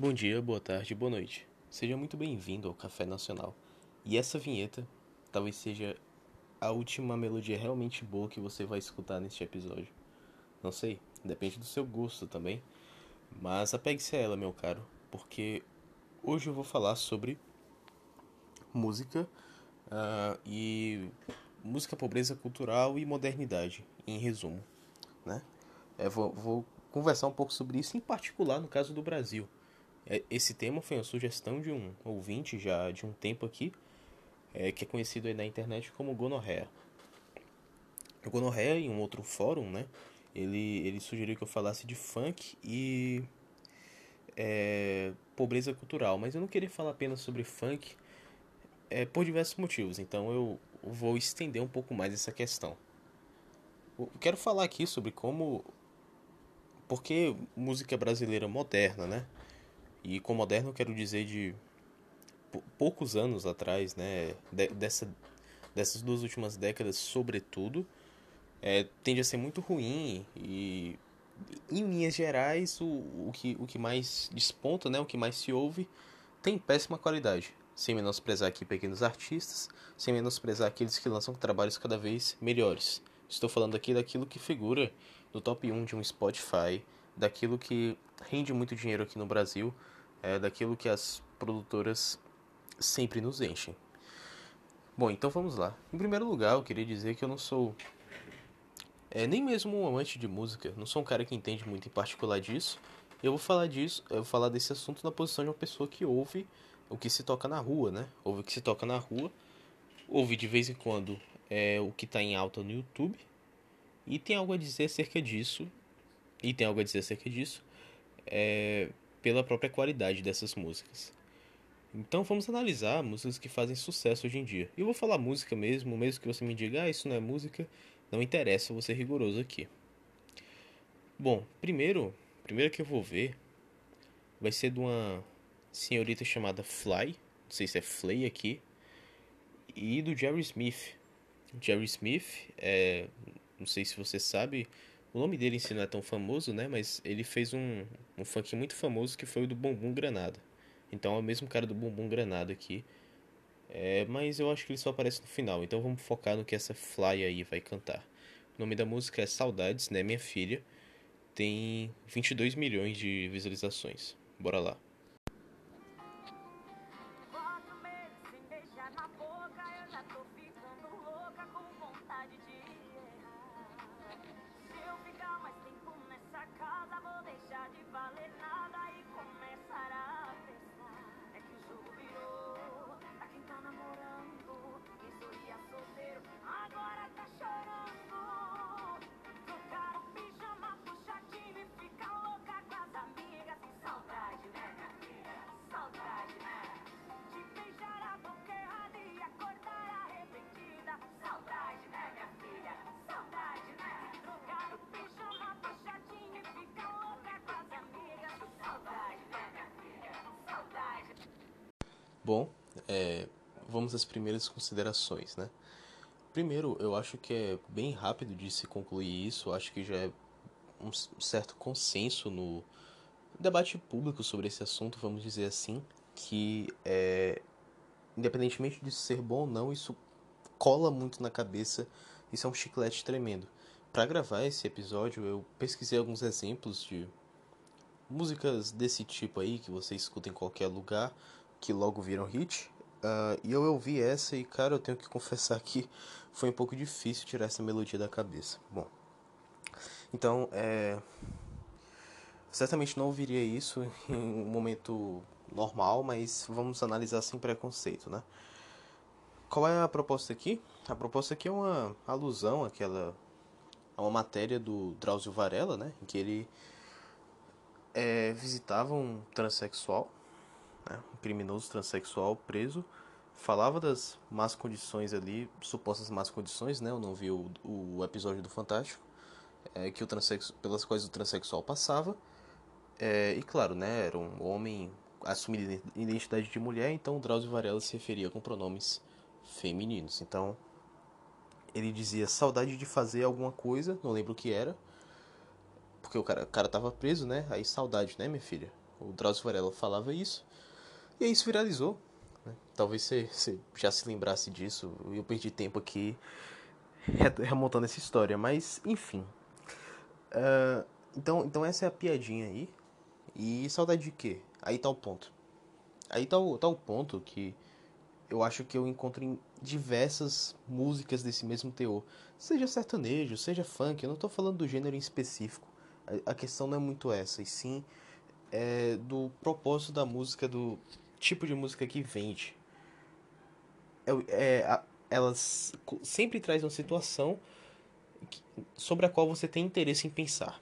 Bom dia, boa tarde, boa noite. Seja muito bem-vindo ao Café Nacional. E essa vinheta talvez seja a última melodia realmente boa que você vai escutar neste episódio. Não sei, depende do seu gosto também. Mas apegue-se a ela, meu caro, porque hoje eu vou falar sobre música uh, e música, pobreza cultural e modernidade, em resumo, né? Eu vou, vou conversar um pouco sobre isso, em particular no caso do Brasil. É, esse tema foi uma sugestão de um ouvinte já de um tempo aqui, é, que é conhecido aí na internet como Gonorrea. O Gonorrea, em um outro fórum, né? Ele, ele sugeriu que eu falasse de funk e é, pobreza cultural, mas eu não queria falar apenas sobre funk é, por diversos motivos, então eu vou estender um pouco mais essa questão. Eu quero falar aqui sobre como. Porque música brasileira moderna, né? E com moderno quero dizer de poucos anos atrás, né? De, dessa, dessas duas últimas décadas, sobretudo, é, tende a ser muito ruim e em linhas gerais o, o, que, o que mais desponta, né, o que mais se ouve, tem péssima qualidade. Sem menosprezar aqui pequenos artistas, sem menosprezar aqueles que lançam trabalhos cada vez melhores. Estou falando aqui daquilo que figura no top 1 de um Spotify, daquilo que rende muito dinheiro aqui no Brasil, é, daquilo que as produtoras sempre nos enchem. Bom, então vamos lá. Em primeiro lugar, eu queria dizer que eu não sou é, nem mesmo um amante de música, não sou um cara que entende muito em particular disso. Eu vou falar disso, eu vou falar desse assunto na posição de uma pessoa que ouve o que se toca na rua, né? Ouve o que se toca na rua, ouve de vez em quando é, o que está em alta no YouTube e tem algo a dizer acerca disso. E tem algo a dizer acerca disso é, pela própria qualidade dessas músicas. Então vamos analisar músicas que fazem sucesso hoje em dia. E eu vou falar música mesmo, mesmo que você me diga, ah, isso não é música. Não interessa, vou ser rigoroso aqui. Bom, primeiro, primeiro que eu vou ver vai ser de uma senhorita chamada Fly, não sei se é Flay aqui, e do Jerry Smith. Jerry Smith, é, não sei se você sabe, o nome dele em si não é tão famoso, né? Mas ele fez um, um funk muito famoso que foi o do Bumbum Granada. Então é o mesmo cara do Bumbum Granada aqui. É, mas eu acho que ele só aparece no final, então vamos focar no que essa Fly aí vai cantar. O nome da música é Saudades, né, minha filha? Tem 22 milhões de visualizações. Bora lá. Bom, é, vamos às primeiras considerações, né? Primeiro, eu acho que é bem rápido de se concluir isso, acho que já é um certo consenso no debate público sobre esse assunto, vamos dizer assim, que é, independentemente de ser bom ou não, isso cola muito na cabeça, isso é um chiclete tremendo. Para gravar esse episódio, eu pesquisei alguns exemplos de músicas desse tipo aí que você escuta em qualquer lugar, que logo viram hit. Uh, e eu ouvi essa e, cara, eu tenho que confessar que foi um pouco difícil tirar essa melodia da cabeça. Bom, então, é... certamente não ouviria isso em um momento normal, mas vamos analisar sem preconceito, né? Qual é a proposta aqui? A proposta aqui é uma alusão àquela a uma matéria do Drauzio Varela, né, em que ele é, visitava um transexual né, um criminoso transexual preso, falava das más condições ali, supostas más condições, né? Eu não vi o, o episódio do Fantástico, é, que o pelas quais o transexual passava. É, e claro, né? Era um homem assumindo identidade de mulher, então o Drauzio Varela se referia com pronomes femininos. Então ele dizia saudade de fazer alguma coisa, não lembro o que era, porque o cara, o cara tava preso, né? Aí saudade, né, minha filha? O Drauzio Varela falava isso. E isso viralizou. Né? Talvez você, você já se lembrasse disso. Eu perdi tempo aqui remontando essa história. Mas, enfim. Uh, então, então essa é a piadinha aí. E saudade de quê? Aí tá o ponto. Aí tá o, tá o ponto que eu acho que eu encontro em diversas músicas desse mesmo teor. Seja sertanejo, seja funk, eu não tô falando do gênero em específico. A, a questão não é muito essa, e sim é, do propósito da música, do tipo de música que vende. É, é, elas sempre traz uma situação sobre a qual você tem interesse em pensar.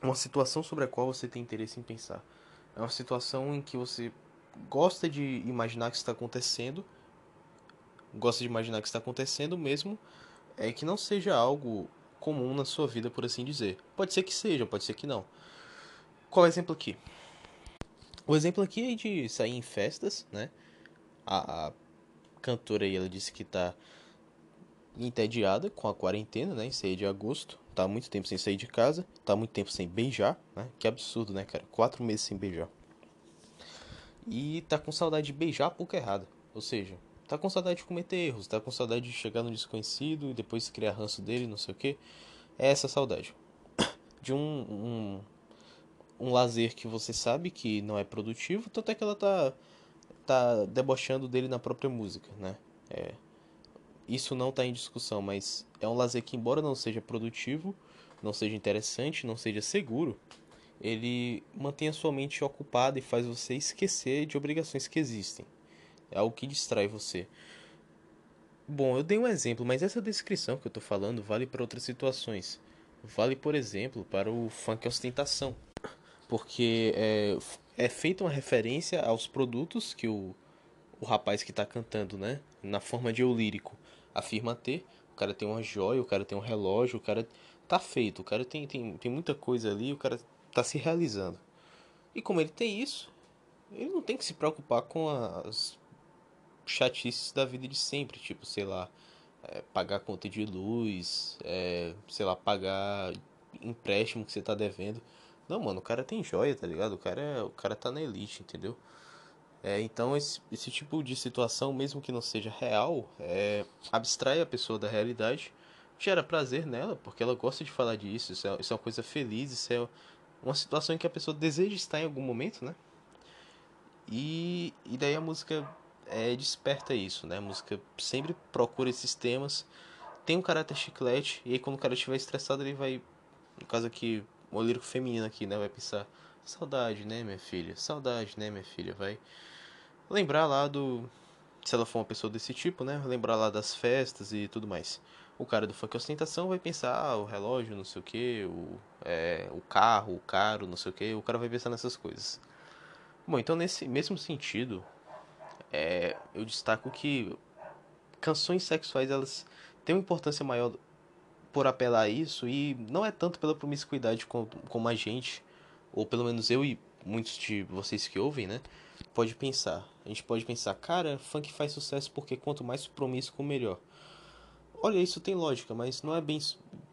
Uma situação sobre a qual você tem interesse em pensar. É uma situação em que você gosta de imaginar que está acontecendo, gosta de imaginar que está acontecendo mesmo, é que não seja algo comum na sua vida, por assim dizer. Pode ser que seja, pode ser que não. Qual é o exemplo aqui? O exemplo aqui é de sair em festas, né? A, a cantora aí, ela disse que tá entediada com a quarentena, né? Em sair de agosto. Tá muito tempo sem sair de casa. Tá muito tempo sem beijar, né? Que absurdo, né, cara? Quatro meses sem beijar. E tá com saudade de beijar a boca errada. Ou seja, tá com saudade de cometer erros, tá com saudade de chegar no desconhecido e depois criar ranço dele, não sei o que. É essa saudade. De um, um, um lazer que você sabe que não é produtivo, tanto é que ela tá, tá debochando dele na própria música, né? É, isso não está em discussão, mas é um lazer que, embora não seja produtivo, não seja interessante, não seja seguro, ele mantém a sua mente ocupada e faz você esquecer de obrigações que existem. É algo que distrai você. Bom, eu dei um exemplo, mas essa descrição que eu estou falando vale para outras situações. Vale, por exemplo, para o funk ostentação. Porque é, é feita uma referência aos produtos que o, o rapaz que está cantando, né? Na forma de eu lírico, afirma ter. O cara tem uma joia, o cara tem um relógio, o cara tá feito, o cara tem, tem, tem muita coisa ali, o cara está se realizando. E como ele tem isso, ele não tem que se preocupar com as chatices da vida de sempre, tipo, sei lá, é, pagar conta de luz, é, sei lá, pagar empréstimo que você tá devendo. Não, mano, o cara tem joia, tá ligado? O cara, é, o cara tá na elite, entendeu? É, então esse, esse tipo de situação, mesmo que não seja real, é, abstrai a pessoa da realidade, gera prazer nela, porque ela gosta de falar disso, isso é, isso é uma coisa feliz, isso é uma situação em que a pessoa deseja estar em algum momento, né? E, e daí a música é, desperta isso, né? A música sempre procura esses temas, tem um caráter chiclete, e aí quando o cara estiver estressado, ele vai, no caso aqui, o lírico feminino aqui, né? Vai pensar, saudade, né, minha filha? Saudade, né, minha filha? Vai lembrar lá do. Se ela for uma pessoa desse tipo, né? Lembrar lá das festas e tudo mais o cara do funk ostentação vai pensar, ah, o relógio, não sei o que, o, é, o carro, o caro, não sei o que, o cara vai pensar nessas coisas. Bom, então nesse mesmo sentido, é, eu destaco que canções sexuais elas têm uma importância maior por apelar a isso e não é tanto pela promiscuidade como, como a gente, ou pelo menos eu e muitos de vocês que ouvem, né, pode pensar. A gente pode pensar, cara, funk faz sucesso porque quanto mais promíscuo, melhor. Olha, isso tem lógica, mas não é bem,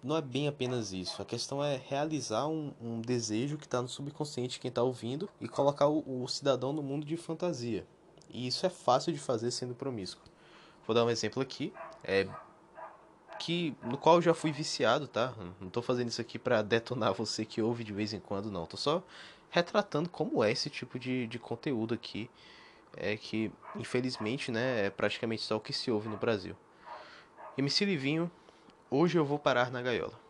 não é bem apenas isso. A questão é realizar um, um desejo que está no subconsciente de quem está ouvindo e colocar o, o cidadão no mundo de fantasia. E isso é fácil de fazer sendo promíscuo. Vou dar um exemplo aqui, é que no qual eu já fui viciado, tá? Não estou fazendo isso aqui para detonar você que ouve de vez em quando, não. Tô só retratando como é esse tipo de, de conteúdo aqui, é que infelizmente, né, é praticamente só o que se ouve no Brasil. MC Livinho, hoje eu vou parar na gaiola.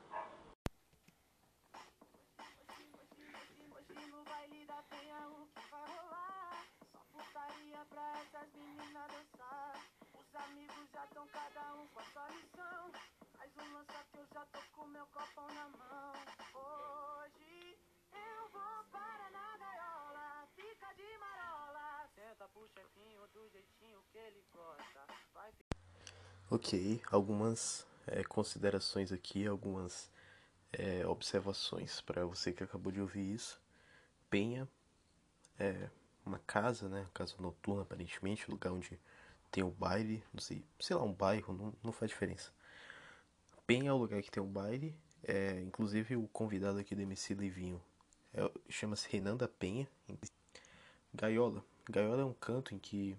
Ok, algumas é, considerações aqui, algumas é, observações para você que acabou de ouvir isso. Penha é uma casa, né? Casa noturna, aparentemente, lugar onde tem o baile, não sei, sei lá, um bairro, não, não faz diferença. Penha é o lugar que tem o baile, é, inclusive o convidado aqui do MC Livinho É, Chama-se Renan da Penha. Gaiola. Gaiola é um canto em que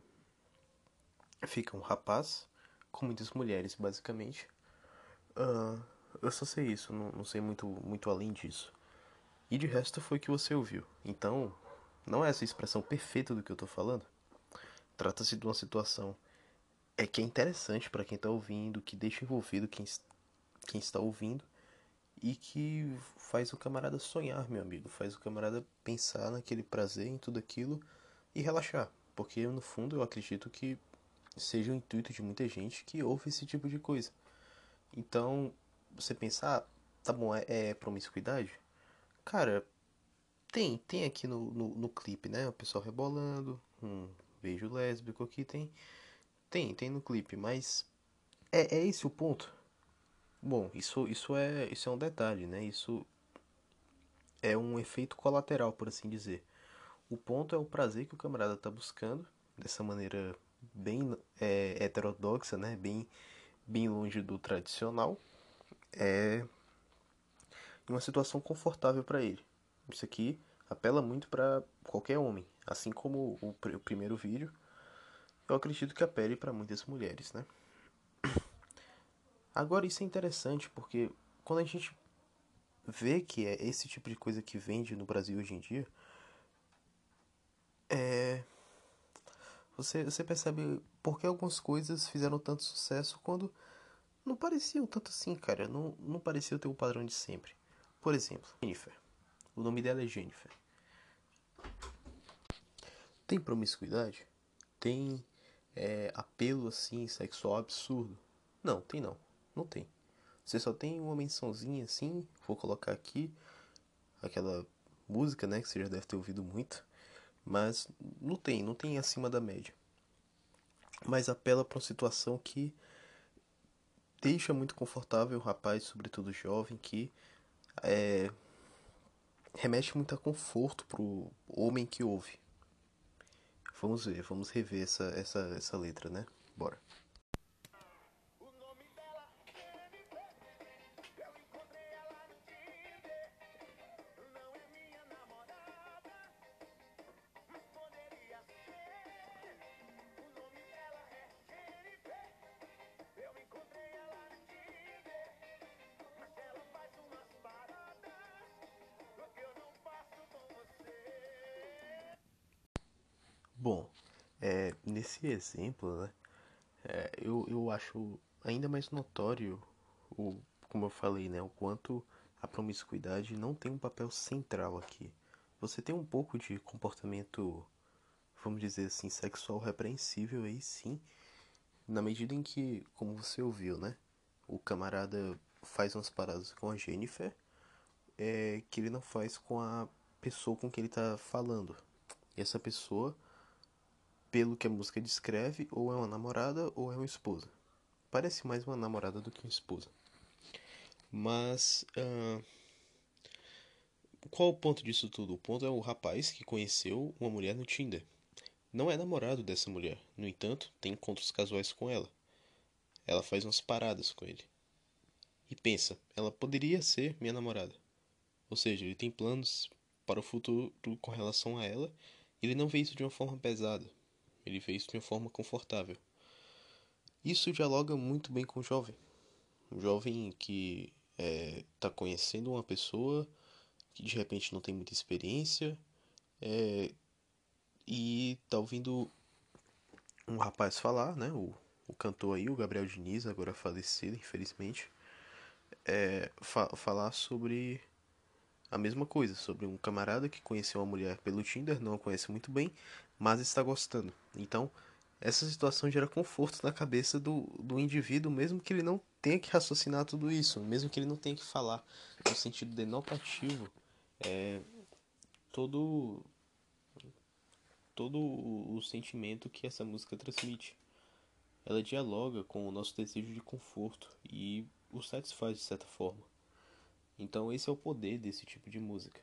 fica um rapaz com muitas mulheres, basicamente. Uh, eu só sei isso, não, não sei muito, muito além disso. E de resto foi o que você ouviu. Então, não é essa expressão perfeita do que eu tô falando. Trata-se de uma situação é que é interessante para quem tá ouvindo, que deixa envolvido quem, quem está ouvindo e que faz o camarada sonhar, meu amigo, faz o camarada pensar naquele prazer, em tudo aquilo e relaxar, porque no fundo eu acredito que seja o intuito de muita gente que ouve esse tipo de coisa. Então, você pensar, ah, tá bom, é, é promiscuidade? Cara, tem, tem aqui no, no, no clipe, né? O pessoal rebolando, um beijo lésbico aqui, tem, tem, tem no clipe, mas é, é esse o ponto? Bom, isso, isso, é, isso é um detalhe, né? Isso é um efeito colateral, por assim dizer. O ponto é o prazer que o camarada tá buscando, dessa maneira bem é, heterodoxa, né? Bem, bem longe do tradicional. É uma situação confortável para ele. Isso aqui apela muito para qualquer homem, assim como o, o primeiro vídeo. Eu acredito que apele para muitas mulheres, né? Agora isso é interessante porque quando a gente vê que é esse tipo de coisa que vende no Brasil hoje em dia, é você, você percebe por que algumas coisas fizeram tanto sucesso quando não pareciam tanto assim, cara. Não, não parecia ter o padrão de sempre. Por exemplo, Jennifer. O nome dela é Jennifer. Tem promiscuidade? Tem é, apelo assim, sexual absurdo? Não, tem não. Não tem. Você só tem uma mençãozinha assim, vou colocar aqui aquela música, né, que você já deve ter ouvido muito, mas não tem, não tem acima da média. Mas apela para uma situação que deixa muito confortável o rapaz, sobretudo jovem, que é, remete muito a conforto pro homem que ouve. Vamos ver, vamos rever essa, essa, essa letra, né? Bora. Nesse exemplo, né, é, eu, eu acho ainda mais notório, o, como eu falei, né, o quanto a promiscuidade não tem um papel central aqui. Você tem um pouco de comportamento, vamos dizer assim, sexual repreensível aí sim, na medida em que, como você ouviu, né, o camarada faz umas paradas com a Jennifer é, que ele não faz com a pessoa com quem ele tá falando. E essa pessoa pelo que a música descreve, ou é uma namorada ou é uma esposa. Parece mais uma namorada do que uma esposa. Mas. Uh, qual o ponto disso tudo? O ponto é o rapaz que conheceu uma mulher no Tinder. Não é namorado dessa mulher, no entanto, tem encontros casuais com ela. Ela faz umas paradas com ele. E pensa, ela poderia ser minha namorada. Ou seja, ele tem planos para o futuro com relação a ela. E ele não vê isso de uma forma pesada, ele vê isso de uma forma confortável. Isso dialoga muito bem com o jovem. Um jovem que está é, conhecendo uma pessoa que de repente não tem muita experiência é, e está ouvindo um rapaz falar, né? O, o cantor aí, o Gabriel Diniz, agora falecido, infelizmente, é, fa falar sobre a mesma coisa, sobre um camarada que conheceu uma mulher pelo Tinder, não a conhece muito bem, mas está gostando. Então, essa situação gera conforto na cabeça do, do indivíduo, mesmo que ele não tenha que raciocinar tudo isso, mesmo que ele não tenha que falar no sentido denotativo, é, todo todo o sentimento que essa música transmite. Ela dialoga com o nosso desejo de conforto e o satisfaz de certa forma. Então esse é o poder desse tipo de música.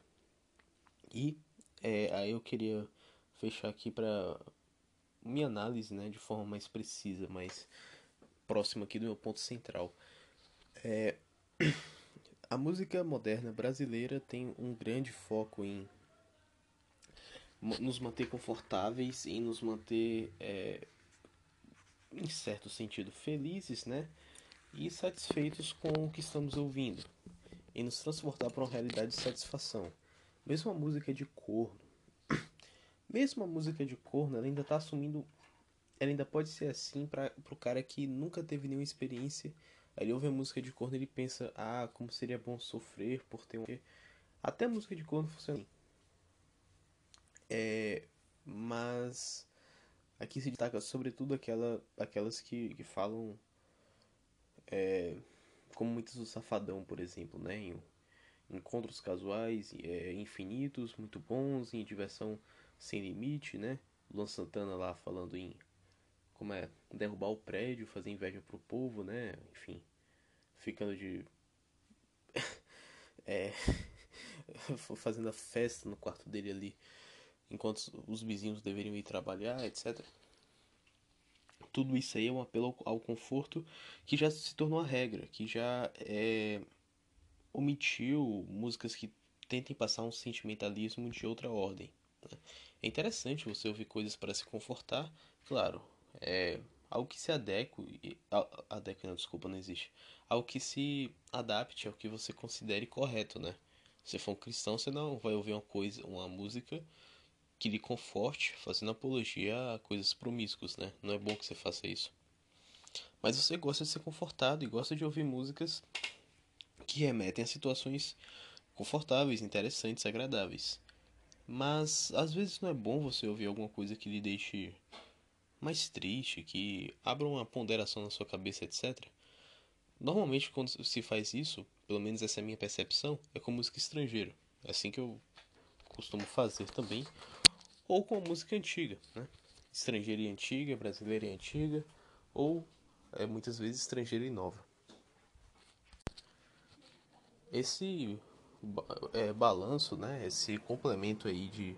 E é, aí eu queria fechar aqui para minha análise, né, de forma mais precisa, mais próxima aqui do meu ponto central. É, a música moderna brasileira tem um grande foco em nos manter confortáveis e nos manter, é, em certo sentido, felizes, né? E satisfeitos com o que estamos ouvindo. E nos transportar para uma realidade de satisfação. Mesmo a música de corno, mesmo a música de corno, ela ainda está assumindo. Ela ainda pode ser assim para o cara que nunca teve nenhuma experiência. Aí ele ouve a música de corno e ele pensa: ah, como seria bom sofrer por ter um. Até a música de corno funciona assim. É, mas aqui se destaca sobretudo aquela, aquelas que, que falam é, como muitos do Safadão, por exemplo, né? Em encontros casuais é, infinitos, muito bons, em diversão sem limite, né? Luan Santana lá falando em como é derrubar o prédio, fazer inveja pro povo, né? Enfim, ficando de é fazendo a festa no quarto dele ali enquanto os vizinhos deveriam ir trabalhar, etc. Tudo isso aí é um apelo ao conforto que já se tornou a regra, que já é, omitiu músicas que tentem passar um sentimentalismo de outra ordem. É interessante você ouvir coisas para se confortar, claro, é algo que se adeque, adeque não, desculpa, não existe, algo que se adapte ao que você considere correto, né? Se for um cristão, você não vai ouvir uma coisa, uma música que lhe conforte, fazendo apologia a coisas promíscuas, né? Não é bom que você faça isso. Mas você gosta de ser confortado e gosta de ouvir músicas que remetem a situações confortáveis, interessantes, agradáveis. Mas às vezes não é bom você ouvir alguma coisa que lhe deixe mais triste, que abra uma ponderação na sua cabeça, etc. Normalmente quando se faz isso, pelo menos essa é a minha percepção, é com música estrangeira. É assim que eu costumo fazer também, ou com música antiga, né? Estrangeira e antiga, brasileira e antiga, ou é, muitas vezes estrangeira e nova. Esse é, balanço, né? Esse complemento aí de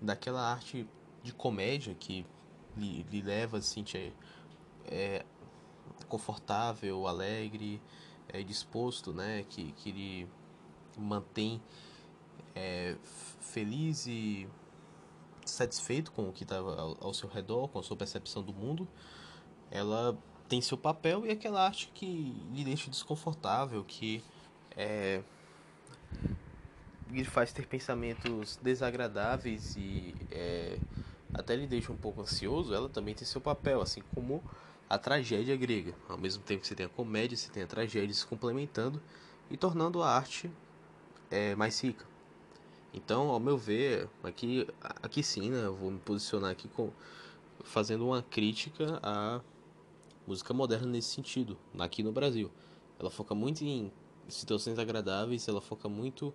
daquela arte de comédia que lhe, lhe leva assim, é, é confortável, alegre, é disposto, né? Que, que lhe mantém é, feliz e satisfeito com o que está ao, ao, seu redor, com a sua percepção do mundo, ela tem seu papel e aquela arte que lhe deixa desconfortável, que é, lhe faz ter pensamentos desagradáveis e é, até lhe deixa um pouco ansioso, ela também tem seu papel, assim como a tragédia grega. Ao mesmo tempo que você tem a comédia, você tem a tragédia se complementando e tornando a arte é, mais rica. Então, ao meu ver, aqui, aqui sim, né, eu vou me posicionar aqui com, fazendo uma crítica à música moderna nesse sentido, aqui no Brasil. Ela foca muito em situações agradáveis, ela foca muito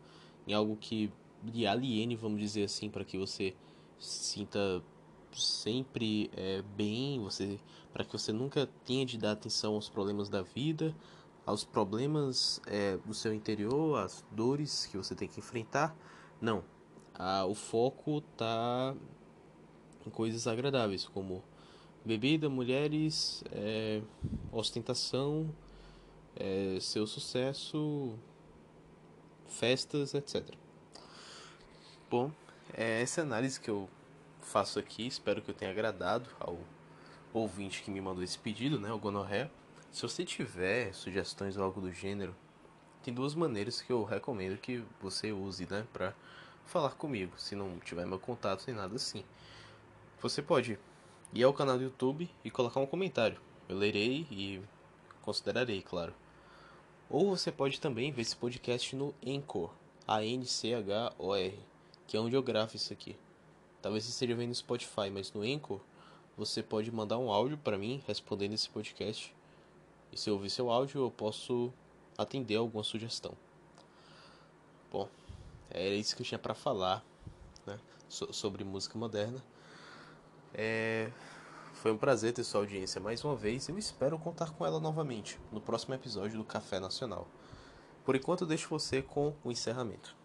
em algo que lhe aliene, vamos dizer assim, para que você sinta sempre é, bem, você para que você nunca tenha de dar atenção aos problemas da vida, aos problemas é, do seu interior, às dores que você tem que enfrentar, não. O foco tá em coisas agradáveis, como bebida, mulheres, é, ostentação, é, seu sucesso, festas, etc. Bom, é essa análise que eu faço aqui. Espero que eu tenha agradado ao ouvinte que me mandou esse pedido, né, o Gonorré. Se você tiver sugestões ou algo do gênero, tem duas maneiras que eu recomendo que você use, né, para falar comigo, se não tiver meu contato nem nada assim. Você pode ir ao canal do YouTube e colocar um comentário. Eu lerei e considerarei, claro. Ou você pode também ver esse podcast no Anchor, A-N-C-H-O-R, que é onde eu gravo isso aqui. Talvez você esteja vendo no Spotify, mas no Anchor você pode mandar um áudio para mim respondendo esse podcast. E se eu ouvir seu áudio, eu posso atender alguma sugestão. Bom, era isso que eu tinha para falar né, so sobre música moderna. É, foi um prazer ter sua audiência mais uma vez. Eu espero contar com ela novamente no próximo episódio do Café Nacional. Por enquanto, deixo você com o encerramento.